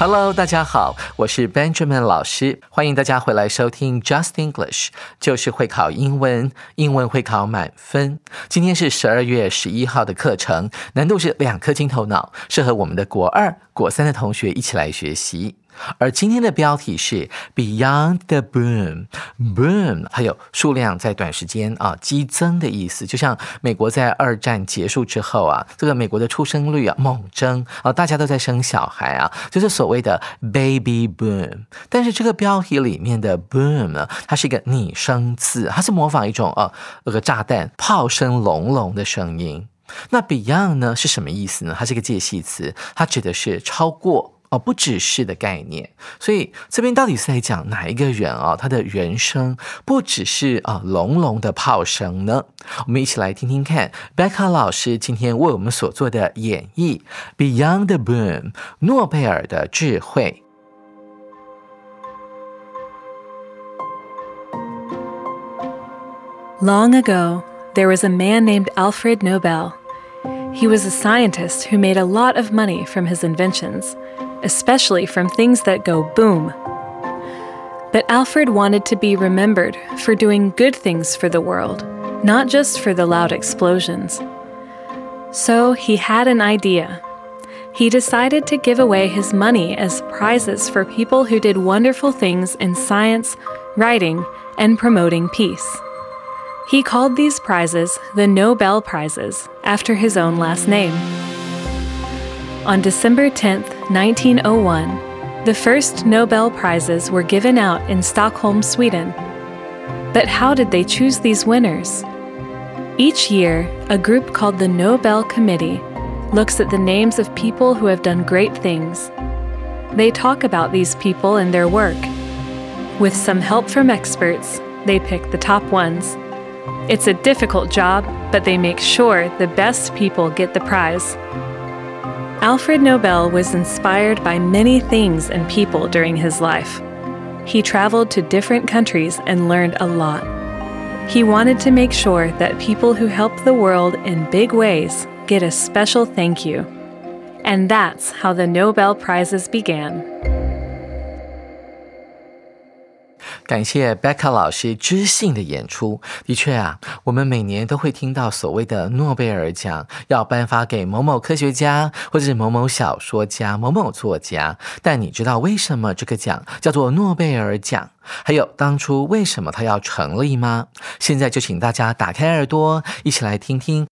Hello，大家好，我是 Benjamin 老师，欢迎大家回来收听 Just English，就是会考英文，英文会考满分。今天是十二月十一号的课程，难度是两颗金头脑，适合我们的国二、国三的同学一起来学习。而今天的标题是 Beyond the Boom，Boom，还有数量在短时间啊激增的意思，就像美国在二战结束之后啊，这个美国的出生率啊猛增啊，大家都在生小孩啊，就是所谓的 Baby Boom。但是这个标题里面的 Boom 呢，它是一个拟声字，它是模仿一种啊那个炸弹炮声隆隆的声音。那 Beyond 呢是什么意思呢？它是一个介系词，它指的是超过。哦，不只是的概念，所以这边到底是在讲哪一个人啊？他的人生不只是啊隆隆的炮声呢？我们一起来听听看，Becca 老师今天为我们所做的演绎，Beyond the Boom，诺贝尔的智慧。Long ago, there was a man named Alfred Nobel. He was a scientist who made a lot of money from his inventions. especially from things that go boom. But Alfred wanted to be remembered for doing good things for the world, not just for the loud explosions. So he had an idea. He decided to give away his money as prizes for people who did wonderful things in science, writing, and promoting peace. He called these prizes the Nobel Prizes after his own last name. On December 10, 1901, the first Nobel Prizes were given out in Stockholm, Sweden. But how did they choose these winners? Each year, a group called the Nobel Committee looks at the names of people who have done great things. They talk about these people and their work. With some help from experts, they pick the top ones. It's a difficult job, but they make sure the best people get the prize. Alfred Nobel was inspired by many things and people during his life. He traveled to different countries and learned a lot. He wanted to make sure that people who help the world in big ways get a special thank you. And that's how the Nobel Prizes began. 感谢 Becca 老师知性的演出。的确啊，我们每年都会听到所谓的诺贝尔奖要颁发给某某科学家，或者是某某小说家、某某作家。但你知道为什么这个奖叫做诺贝尔奖？还有当初为什么它要成立吗？现在就请大家打开耳朵，一起来听听。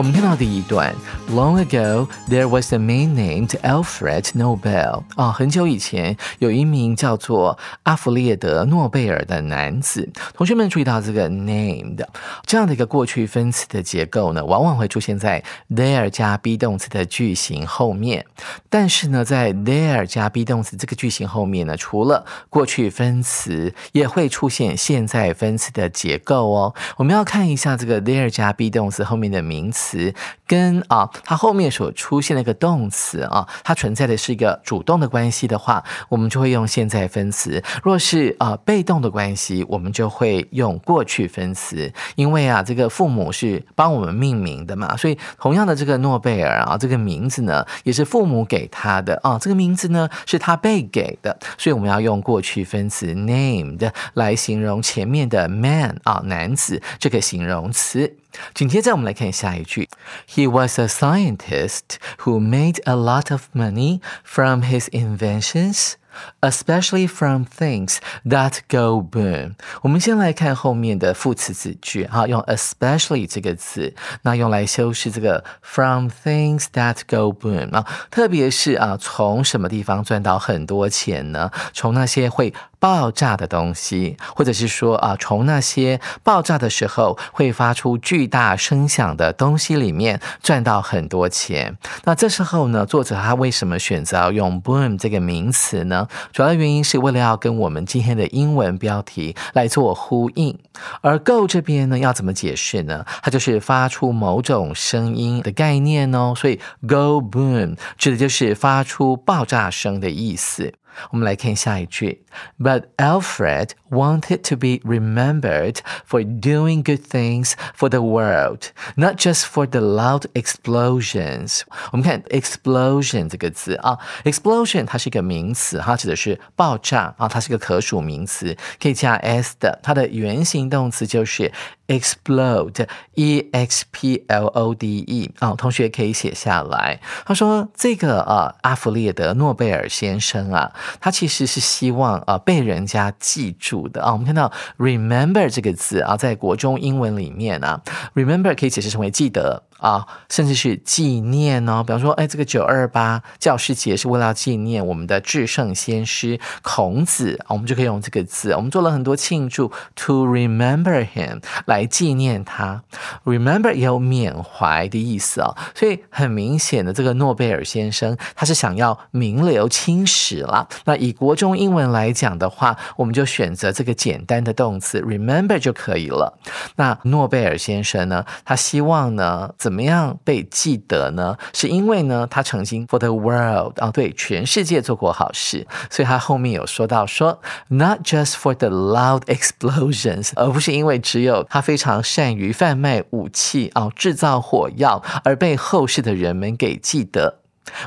我们看到第一段，Long ago there was a man named Alfred Nobel。啊，很久以前有一名叫做阿弗列德·诺贝尔的男子。同学们注意到这个 named 这样的一个过去分词的结构呢，往往会出现在 there 加 be 动词的句型后面。但是呢，在 there 加 be 动词这个句型后面呢，除了过去分词，也会出现现在分词的结构哦。我们要看一下这个 there 加 be 动词后面的名词。词跟啊，它后面所出现的一个动词啊，它存在的是一个主动的关系的话，我们就会用现在分词；若是啊被动的关系，我们就会用过去分词。因为啊，这个父母是帮我们命名的嘛，所以同样的这个诺贝尔啊，这个名字呢也是父母给他的啊，这个名字呢是他被给的，所以我们要用过去分词 named 来形容前面的 man 啊男子这个形容词。紧接着，我们来看下一句：He was a scientist who made a lot of money from his inventions, especially from things that go boom。我们先来看后面的副词子句，哈，用 especially 这个词，那用来修饰这个 from things that go boom 啊，特别是啊，从什么地方赚到很多钱呢？从那些会爆炸的东西，或者是说啊，从那些爆炸的时候会发出巨大声响的东西里面赚到很多钱。那这时候呢，作者他为什么选择要用 boom 这个名词呢？主要原因是为了要跟我们今天的英文标题来做呼应。而 go 这边呢，要怎么解释呢？它就是发出某种声音的概念哦。所以 go boom 指的就是发出爆炸声的意思。我们来看下一句，But Alfred wanted to be remembered for doing good things for the world, not just for the loud explosions。我们看 explosion 这个字啊，explosion 它是一个名词，它指的是爆炸啊，它是个可数名词，可以加 s 的，它的原形动词就是 explode，e x p l o d e 啊，同学可以写下来。他说这个啊，阿弗列德诺贝尔先生啊。 他其实是希望啊被人家记住的啊。我们看到 remember 这个字啊，在国中英文里面啊，remember 可以解释成为记得。啊，甚至是纪念哦，比方说，哎，这个九二八教师节是为了纪念我们的至圣先师孔子，我们就可以用这个字，我们做了很多庆祝，to remember him 来纪念他，remember 也有缅怀的意思啊，所以很明显的，这个诺贝尔先生他是想要名留青史了。那以国中英文来讲的话，我们就选择这个简单的动词 remember 就可以了。那诺贝尔先生呢，他希望呢，怎怎么样被记得呢？是因为呢，他曾经 for the world 啊，对全世界做过好事，所以他后面有说到说 not just for the loud explosions，而不是因为只有他非常善于贩卖武器啊，制造火药而被后世的人们给记得。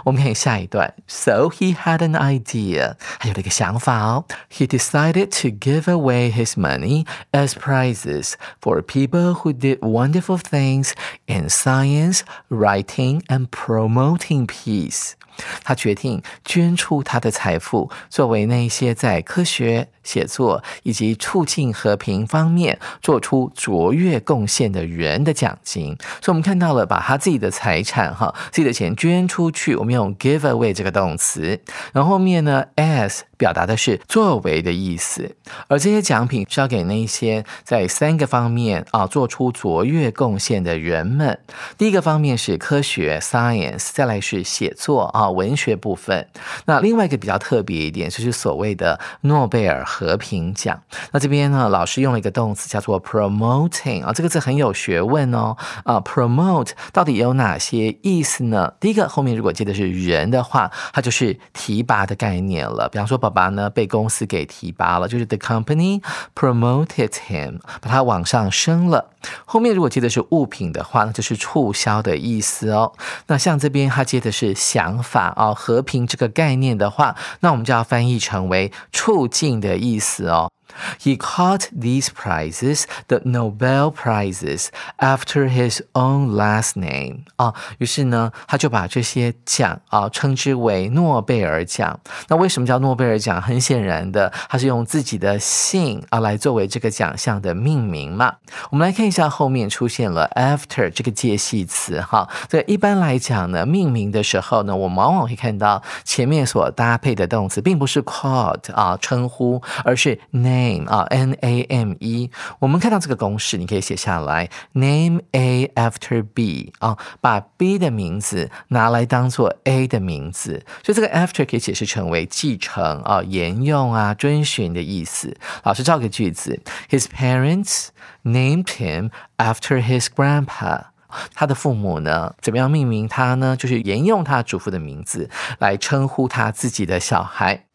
我们看下一段，So he had an idea，他有了一个想法哦。He decided to give away his money as prizes for people who did wonderful things in science, writing, and promoting peace. 他决定捐出他的财富，作为那些在科学、写作以及促进和平方面做出卓越贡献的人的奖金。所以，我们看到了把他自己的财产、哈自己的钱捐出去。我们用 give away 这个动词，然后后面呢，as 表达的是作为的意思。而这些奖品是要给那些在三个方面啊做出卓越贡献的人们。第一个方面是科学 （science），再来是写作啊。啊，文学部分。那另外一个比较特别一点，就是所谓的诺贝尔和平奖。那这边呢，老师用了一个动词叫做 promoting 啊，这个字很有学问哦。啊，promote 到底有哪些意思呢？第一个，后面如果接的是人的话，它就是提拔的概念了。比方说，爸爸呢被公司给提拔了，就是 the company promoted him，把他往上升了。后面如果接的是物品的话，那就是促销的意思哦。那像这边他接的是想法法哦，和平这个概念的话，那我们就要翻译成为促进的意思哦。He called these prizes the Nobel prizes after his own last name 啊，于是呢，他就把这些奖啊称之为诺贝尔奖。那为什么叫诺贝尔奖？很显然的，他是用自己的姓啊来作为这个奖项的命名嘛。我们来看一下后面出现了 after 这个介系词哈。这一般来讲呢，命名的时候呢，我们往往会看到前面所搭配的动词并不是 called 啊称呼，而是 name。Name 啊，n a m e，我们看到这个公式，你可以写下来，name a after b 啊，把 b 的名字拿来当做 a 的名字，所以这个 after 可以解释成为继承啊、沿用啊、遵循的意思。老师造个句子，His parents named him after his grandpa。他的父母呢，怎么样命名他呢？就是沿用他祖父的名字来称呼他自己的小孩。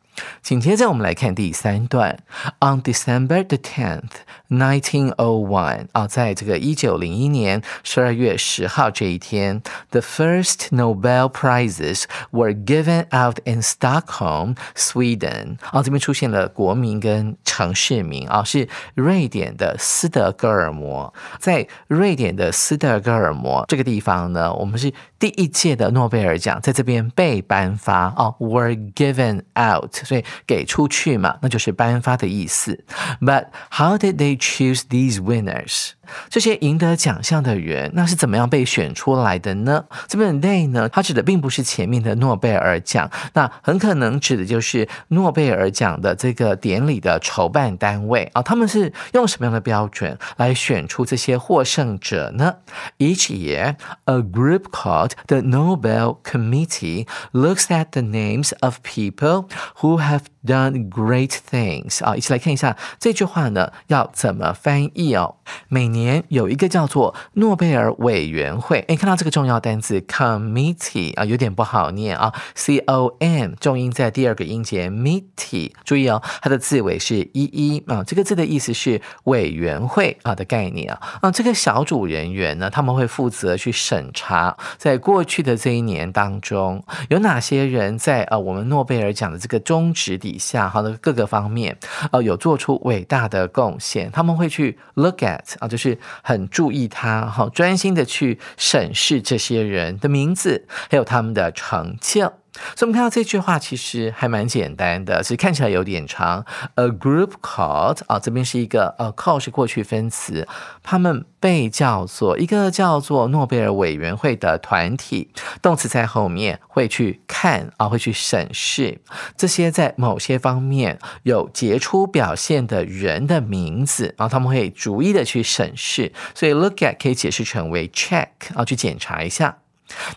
紧接着，我们来看第三段。On December the tenth, nineteen o one，啊，在这个一九零一年十二月十号这一天，the first Nobel prizes were given out in Stockholm, Sweden。啊，这边出现了国名跟城市名啊，是瑞典的斯德哥尔摩。在瑞典的斯德哥尔摩这个地方呢，我们是第一届的诺贝尔奖在这边被颁发哦，were given out，所以给出去嘛，那就是颁发的意思。But how did they choose these winners？这些赢得奖项的人，那是怎么样被选出来的呢？这边的 they 呢，它指的并不是前面的诺贝尔奖，那很可能指的就是诺贝尔奖的这个典礼的筹办单位啊。他们是用什么样的标准来选出这些获胜者呢？Each year, a group called the Nobel Committee looks at the names of people who have done great things 啊，一起来看一下这句话呢要怎么翻译哦。每年年有一个叫做诺贝尔委员会，哎，看到这个重要单词 committee 啊，有点不好念啊，c o m 重音在第二个音节 meety，注意哦，它的字尾是一一啊，这个字的意思是委员会啊的概念啊。啊，这个小组人员呢，他们会负责去审查，在过去的这一年当中，有哪些人在呃我们诺贝尔奖的这个宗旨底。下好的各个方面，呃，有做出伟大的贡献，他们会去 look at 啊，就是很注意他，好专心的去审视这些人的名字，还有他们的成就。所以，我们看到这句话其实还蛮简单的，只是看起来有点长。A group called 啊，这边是一个呃，call 是过去分词，他们被叫做一个叫做诺贝尔委员会的团体，动词在后面会去看啊，会去审视这些在某些方面有杰出表现的人的名字，然后他们会逐一的去审视。所以，look at 可以解释成为 check 啊，去检查一下。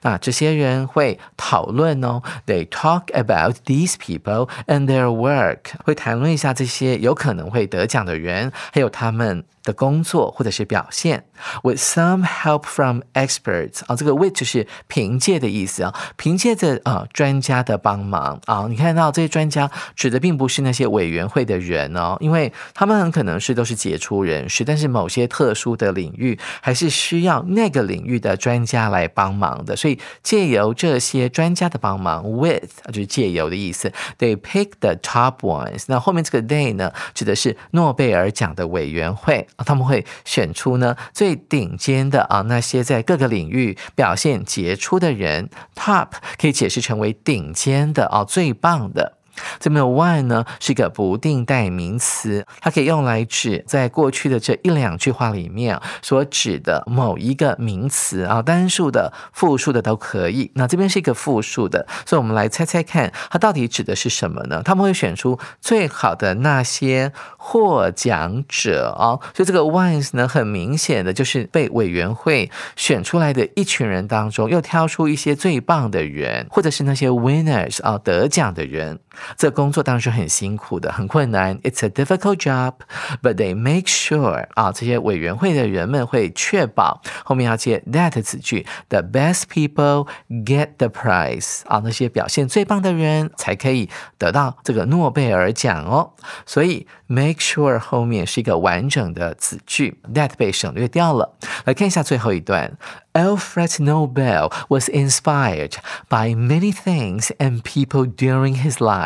那这些人会讨论哦，They talk about these people and their work，会谈论一下这些有可能会得奖的人，还有他们。的工作或者是表现，with some help from experts 啊，这个 with 就是凭借的意思啊，凭借着啊专家的帮忙。啊，你看到这些专家指的并不是那些委员会的人哦，因为他们很可能是都是杰出人士，但是某些特殊的领域还是需要那个领域的专家来帮忙的，所以借由这些专家的帮忙，with 就是借由的意思，they pick the top ones，那后面这个 they 呢，指的是诺贝尔奖的委员会。他们会选出呢最顶尖的啊那些在各个领域表现杰出的人，top 可以解释成为顶尖的啊最棒的。这边的 one 呢是一个不定代名词，它可以用来指在过去的这一两句话里面所指的某一个名词啊，单数的、复数的都可以。那这边是一个复数的，所以我们来猜猜看，它到底指的是什么呢？他们会选出最好的那些获奖者啊，所以这个 ones 呢，很明显的就是被委员会选出来的一群人当中，又挑出一些最棒的人，或者是那些 winners 啊，得奖的人。这工作当然是很辛苦的，很困难。It's a difficult job, but they make sure 啊，这些委员会的人们会确保后面要接 that 子句，the best people get the prize 啊，那些表现最棒的人才可以得到这个诺贝尔奖哦。所以 make sure 后面是一个完整的子句，that 被省略掉了。来看一下最后一段。Alfred Nobel was inspired by many things and people during his life。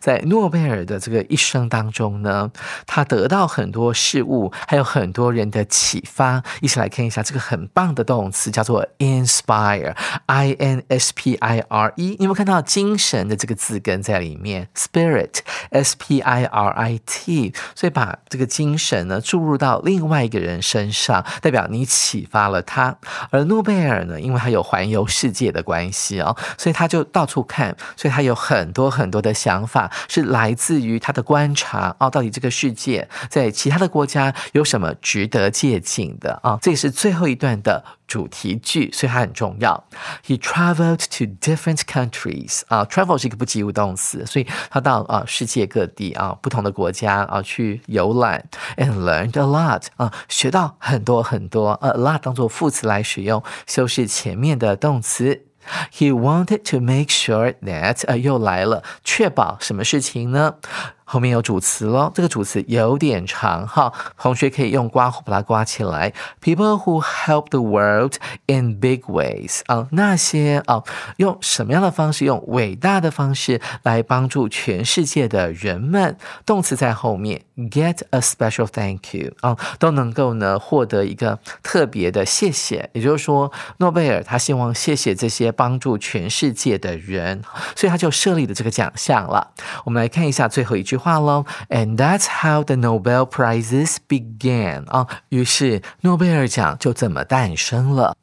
在诺贝尔的这个一生当中呢，他得到很多事物，还有很多人的启发。一起来看一下这个很棒的动词，叫做 inspire，i n s p i r e。你有没有看到精神的这个字根在里面？spirit，s p i r i t。所以把这个精神呢注入到另外一个人身上，代表你启发了他。而诺贝尔呢，因为他有环游世界的关系哦，所以他就到处看，所以他有很多很多的想法，是来自于他的观察哦。到底这个世界在其他的国家有什么值得借鉴的啊？这也是最后一段的主题句，所以它很重要。He traveled to different countries 啊，travel 是一个不及物动词，所以他到啊世界各地啊不同的国家啊去游览，and learned a lot 啊，学到很多很多。呃，a lot 当做副词来使。用修饰前面的动词。He wanted to make sure that 呃又来了，确保什么事情呢？ 后面有主词喽，这个主词有点长哈，同学可以用刮胡把它刮起来。People who help the world in big ways 啊，那些啊，用什么样的方式？用伟大的方式来帮助全世界的人们。动词在后面，get a special thank you 啊，都能够呢获得一个特别的谢谢。也就是说，诺贝尔他希望谢谢这些帮助全世界的人，所以他就设立了这个奖项了。我们来看一下最后一句话喽，And that's how the Nobel prizes began 啊，于是诺贝尔奖就这么诞生了。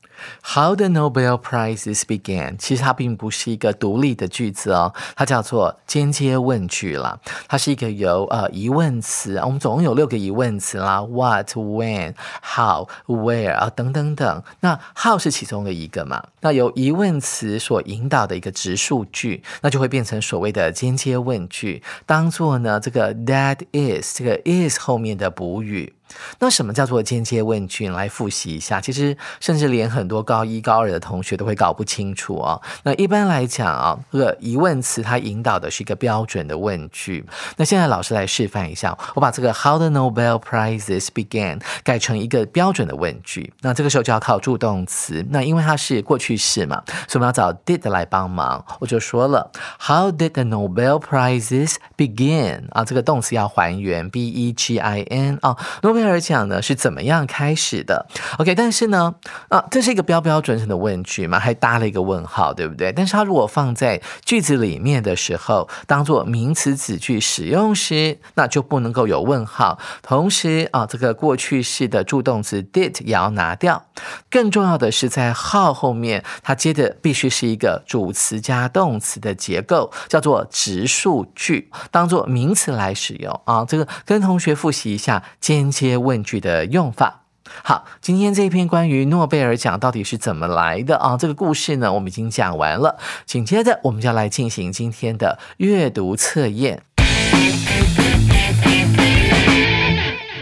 How the Nobel Prizes began，其实它并不是一个独立的句子哦，它叫做间接问句啦。它是一个由呃疑问词，我们总共有六个疑问词啦，What、When、How、Where 啊等等等。那 How 是其中的一个嘛？那由疑问词所引导的一个直述句，那就会变成所谓的间接问句，当做呢这个 That is 这个 is 后面的补语。那什么叫做间接问句？来复习一下，其实甚至连很多高一、高二的同学都会搞不清楚哦。那一般来讲啊，这个疑问词它引导的是一个标准的问句。那现在老师来示范一下，我把这个 How the Nobel prizes began 改成一个标准的问句。那这个时候就要靠助动词。那因为它是过去式嘛，所以我们要找 did 来帮忙。我就说了，How did the Nobel prizes begin？啊，这个动词要还原，b e g i n 啊，贝尔奖呢是怎么样开始的？OK，但是呢，啊，这是一个标标准准的问句嘛，还搭了一个问号，对不对？但是它如果放在句子里面的时候，当做名词子句使用时，那就不能够有问号。同时啊，这个过去式的助动词 did 也要拿掉。更重要的是，在 how 后面，它接的必须是一个主词加动词的结构，叫做直述句，当做名词来使用啊。这个跟同学复习一下间接。问句的用法。好，今天这一篇关于诺贝尔奖到底是怎么来的啊？这个故事呢，我们已经讲完了。紧接着，我们就要来进行今天的阅读测验。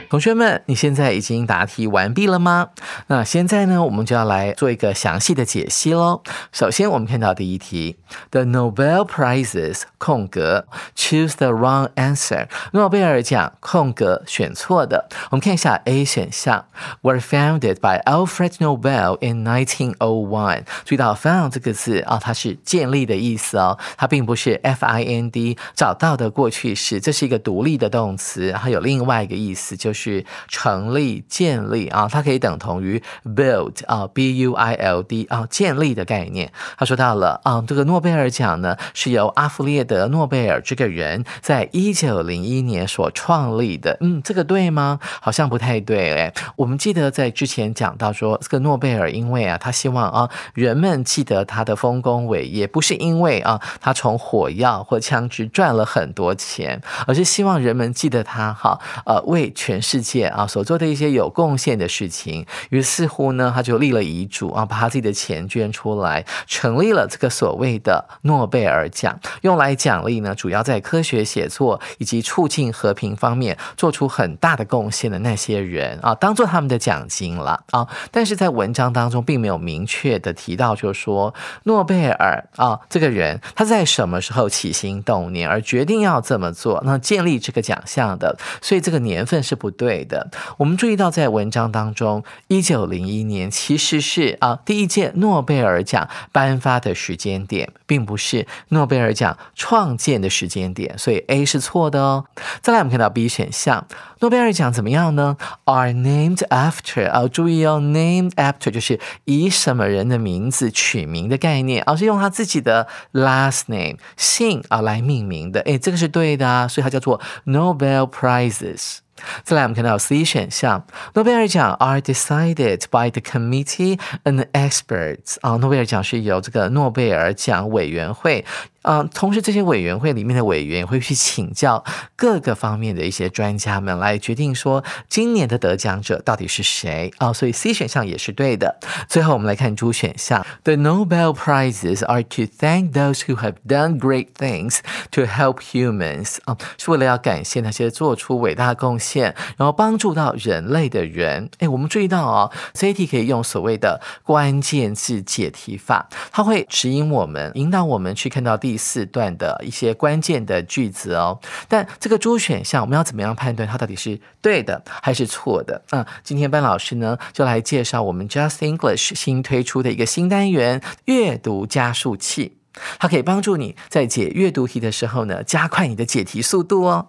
同学们，你现在已经答题完毕了吗？那现在呢，我们就要来做一个详细的解析喽。首先，我们看到第一题：The Nobel Prizes 空格 choose the wrong answer。诺贝尔奖空格选错的。我们看一下 A 选项：Were founded by Alfred Nobel in 1901。注意到 “found” 这个字啊，它是建立的意思哦，它并不是 F-I-N-D 找到的过去式，这是一个独立的动词，还有另外一个意思就是。是成立、建立啊，它可以等同于 build 啊，b u i l d 啊，建立的概念。他说到了啊，这个诺贝尔奖呢是由阿弗列德·诺贝尔这个人在一九零一年所创立的。嗯，这个对吗？好像不太对哎。我们记得在之前讲到说，这个诺贝尔因为啊，他希望啊人们记得他的丰功伟业，不是因为啊他从火药或枪支赚了很多钱，而是希望人们记得他哈呃为全。世界啊，所做的一些有贡献的事情，于是乎呢，他就立了遗嘱啊，把他自己的钱捐出来，成立了这个所谓的诺贝尔奖，用来奖励呢，主要在科学写作以及促进和平方面做出很大的贡献的那些人啊，当做他们的奖金了啊。但是在文章当中并没有明确的提到，就是说诺贝尔啊这个人他在什么时候起心动念而决定要这么做，那建立这个奖项的，所以这个年份是不。对的，我们注意到在文章当中，一九零一年其实是啊第一届诺贝尔奖颁发的时间点，并不是诺贝尔奖创建的时间点，所以 A 是错的哦。再来，我们看到 B 选项，诺贝尔奖怎么样呢？Are named after 啊，注意哦，named after 就是以什么人的名字取名的概念，而是用他自己的 last name 姓啊来命名的。哎，这个是对的啊，所以它叫做 Nobel Prizes。再来，我们看到 C 选项，诺贝尔奖 are decided by the committee and experts 啊，诺贝尔奖是由这个诺贝尔奖委员会。嗯，同时这些委员会里面的委员会去请教各个方面的一些专家们来决定说今年的得奖者到底是谁啊？所以 C 选项也是对的。最后我们来看 D 选项，The Nobel prizes are to thank those who have done great things to help humans 啊，是为了要感谢那些做出伟大贡献，然后帮助到人类的人。哎，我们注意到啊，这一题可以用所谓的关键字解题法，它会指引我们，引导我们去看到第。四段的一些关键的句子哦。但这个 D 选项，我们要怎么样判断它到底是对的还是错的？啊，今天班老师呢就来介绍我们 Just English 新推出的一个新单元——阅读加速器。它可以帮助你在解阅读题的时候呢，加快你的解题速度哦。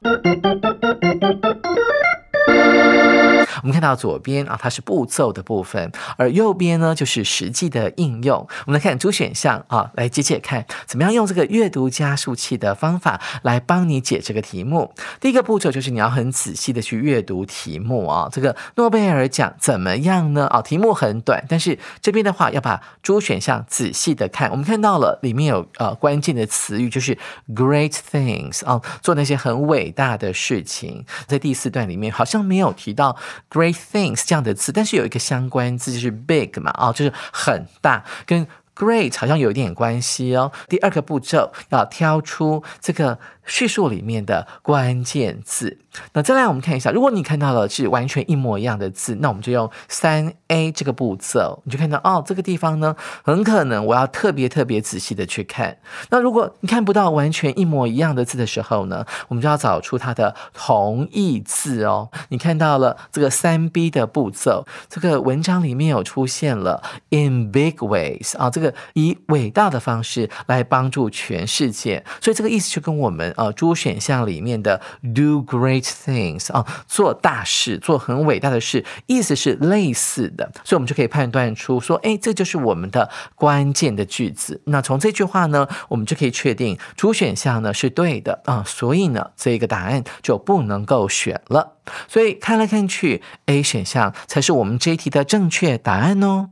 我们看到左边啊，它是步骤的部分，而右边呢就是实际的应用。我们来看主选项啊，来解解看，怎么样用这个阅读加速器的方法来帮你解这个题目。第一个步骤就是你要很仔细的去阅读题目啊。这个诺贝尔奖怎么样呢？啊，题目很短，但是这边的话要把主选项仔细的看。我们看到了里面有呃关键的词语，就是 great things 啊，做那些很伟大的事情。在第四段里面好像没有提到。Great things 这样的字，但是有一个相关字就是 big 嘛，哦，就是很大，跟 great 好像有一点关系哦。第二个步骤要挑出这个。叙述里面的关键字，那再来我们看一下，如果你看到了是完全一模一样的字，那我们就用三 A 这个步骤，你就看到哦，这个地方呢，很可能我要特别特别仔细的去看。那如果你看不到完全一模一样的字的时候呢，我们就要找出它的同义字哦。你看到了这个三 B 的步骤，这个文章里面有出现了 in big ways 啊，这个以伟大的方式来帮助全世界，所以这个意思就跟我们。呃，诸选项里面的 do great things 啊，做大事，做很伟大的事，意思是类似的，所以我们就可以判断出说，哎，这就是我们的关键的句子。那从这句话呢，我们就可以确定主选项呢是对的啊，所以呢，这个答案就不能够选了。所以看来看去，A 选项才是我们这一题的正确答案哦。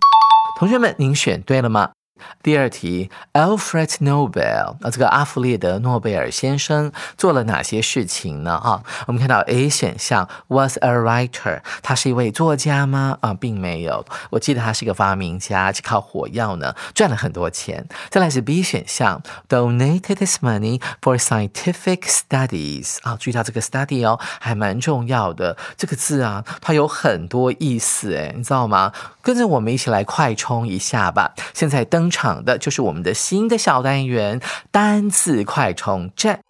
同学们，您选对了吗？第二题，Alfred Nobel 啊，这个阿弗列德诺贝尔先生做了哪些事情呢？啊，我们看到 A 选项 was a writer，他是一位作家吗？啊，并没有，我记得他是一个发明家，是靠火药呢赚了很多钱。再来是 B 选项，donated his money for scientific studies 啊，注意到这个 study 哦，还蛮重要的。这个字啊，它有很多意思，哎，你知道吗？跟着我们一起来快冲一下吧。现在登。场的就是我们的新的小单元单词快充站。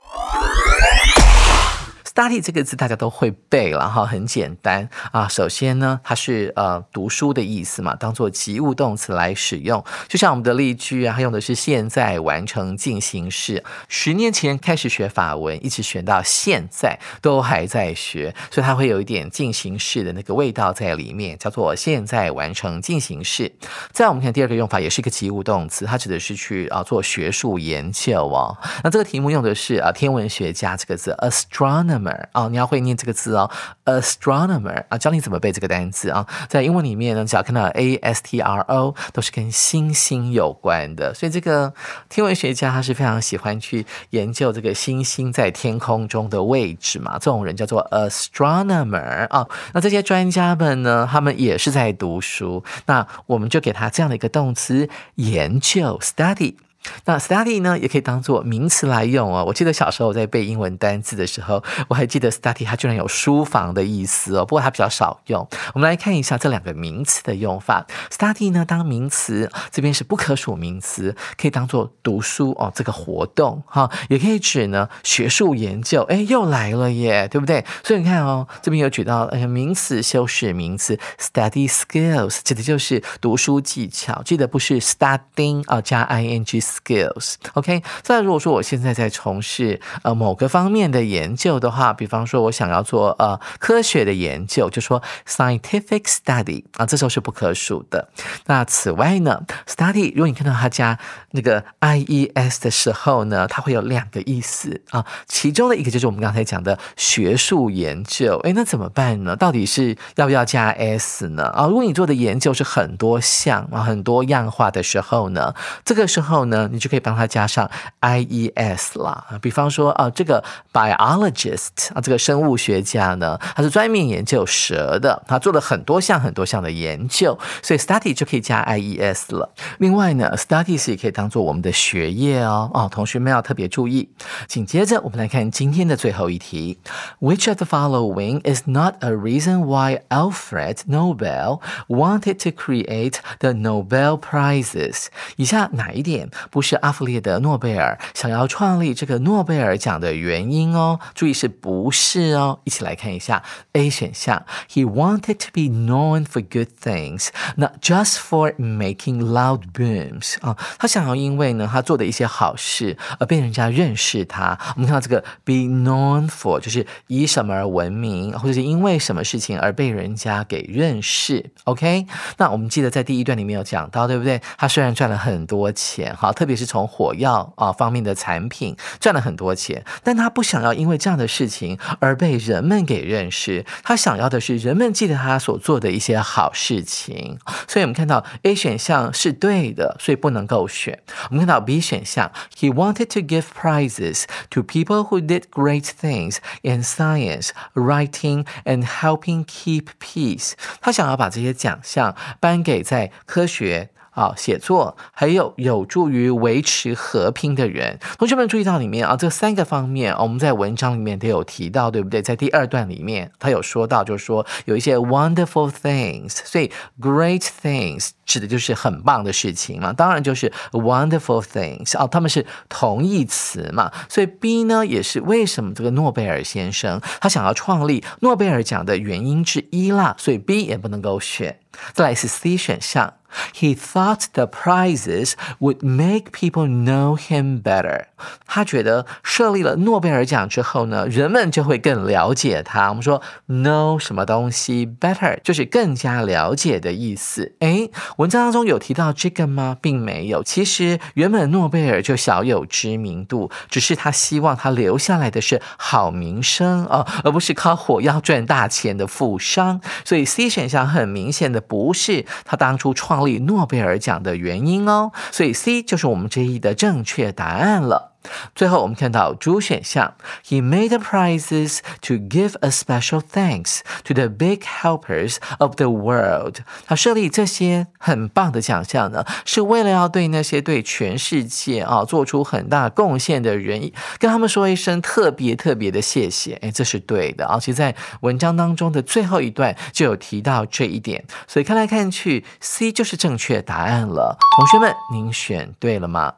Study 这个字大家都会背了哈，很简单啊。首先呢，它是呃读书的意思嘛，当做及物动词来使用。就像我们的例句啊，它用的是现在完成进行式。十年前开始学法文，一直学到现在都还在学，所以它会有一点进行式的那个味道在里面，叫做现在完成进行式。再我们看第二个用法，也是一个及物动词，它指的是去啊做学术研究哦。那这个题目用的是啊天文学家这个字，astronomy，astronomer。哦，你要会念这个字哦，astronomer 啊，教你怎么背这个单词啊。在英文里面呢，只要看到 a s t r o，都是跟星星有关的。所以这个天文学家他是非常喜欢去研究这个星星在天空中的位置嘛。这种人叫做 astronomer 啊。那这些专家们呢，他们也是在读书。那我们就给他这样的一个动词，研究 study。那 study 呢，也可以当做名词来用哦。我记得小时候在背英文单词的时候，我还记得 study 它居然有书房的意思哦。不过它比较少用。我们来看一下这两个名词的用法。study 呢，当名词这边是不可数名词，可以当做读书哦这个活动哈，也可以指呢学术研究。哎，又来了耶，对不对？所以你看哦，这边有举到呃名词修饰名词 study skills，指的就是读书技巧。记得不是 studying 啊加 ing。Skills，OK。再如果说我现在在从事呃某个方面的研究的话，比方说我想要做呃科学的研究，就说 scientific study 啊，这时候是不可数的。那此外呢，study 如果你看到它加那个 ies 的时候呢，它会有两个意思啊，其中的一个就是我们刚才讲的学术研究。哎，那怎么办呢？到底是要不要加 s 呢？啊，如果你做的研究是很多项啊，很多样化的时候呢，这个时候呢？你就可以帮他加上 i e s 啦，比方说啊，这个 biologist 啊，这个生物学家呢，他是专门研究蛇的，他做了很多项很多项的研究，所以 study 就可以加 i e s 了。另外呢，studies 也可以当做我们的学业哦，哦，同学们要特别注意。紧接着我们来看今天的最后一题，Which of the following is not a reason why Alfred Nobel wanted to create the Nobel prizes？以下哪一点不是阿弗列德·诺贝尔想要创立这个诺贝尔奖的原因哦。注意是不是哦？一起来看一下 A 选项，He wanted to be known for good things, not just for making loud booms 啊。他想要因为呢他做的一些好事而被人家认识他。我们看到这个 be known for 就是以什么而闻名，或者是因为什么事情而被人家给认识。OK，那我们记得在第一段里面有讲到，对不对？他虽然赚了很多钱，好，特别是从火药啊方面的产品赚了很多钱，但他不想要因为这样的事情而被人们给认识。他想要的是人们记得他所做的一些好事情。所以我们看到 A 选项是对的，所以不能够选。我们看到 B 选项，He wanted to give prizes to people who did great things in science, writing, and helping keep peace。他想要把这些奖项颁给在科学。啊，写作还有有助于维持和平的人，同学们注意到里面啊，这三个方面，我们在文章里面都有提到，对不对？在第二段里面，他有说到，就是说有一些 wonderful things，所以 great things 指的就是很棒的事情嘛，当然就是 wonderful things 啊，他们是同义词嘛，所以 B 呢也是为什么这个诺贝尔先生他想要创立诺贝尔奖的原因之一啦，所以 B 也不能够选。再来是 C 选项。He thought the prizes would make people know him better。他觉得设立了诺贝尔奖之后呢，人们就会更了解他。我们说 know 什么东西 better 就是更加了解的意思。诶，文章当中有提到这个吗？并没有。其实原本诺贝尔就小有知名度，只是他希望他留下来的是好名声啊，而不是靠火药赚大钱的富商。所以 C 选项很明显的不是他当初创。立诺贝尔奖的原因哦，所以 C 就是我们这一的正确答案了。最后我们看到主选项，He made prizes to give a special thanks to the big helpers of the world。他设立这些很棒的奖项呢，是为了要对那些对全世界啊做出很大贡献的人，跟他们说一声特别特别的谢谢。哎，这是对的啊。其实，在文章当中的最后一段就有提到这一点，所以看来看去，C 就是正确答案了。同学们，您选对了吗？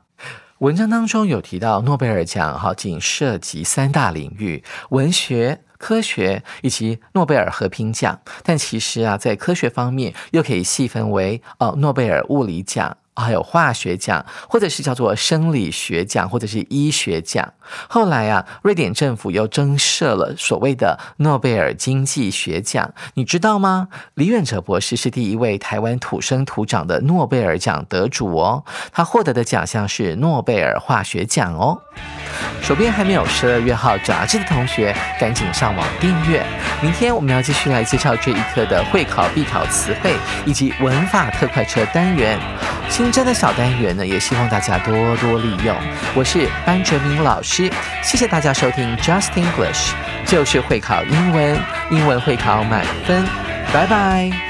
文章当中有提到，诺贝尔奖哈仅涉及三大领域：文学、科学以及诺贝尔和平奖。但其实啊，在科学方面又可以细分为哦，诺贝尔物理奖。还有化学奖，或者是叫做生理学奖，或者是医学奖。后来啊，瑞典政府又增设了所谓的诺贝尔经济学奖，你知道吗？李远哲博士是第一位台湾土生土长的诺贝尔奖得主哦，他获得的奖项是诺贝尔化学奖哦。手边还没有十二月号杂志的同学，赶紧上网订阅。明天我们要继续来介绍这一课的会考必考词汇以及文法特快车单元。真的小单元呢，也希望大家多多利用。我是班哲明老师，谢谢大家收听 Just English，就是会考英文，英文会考满分，拜拜。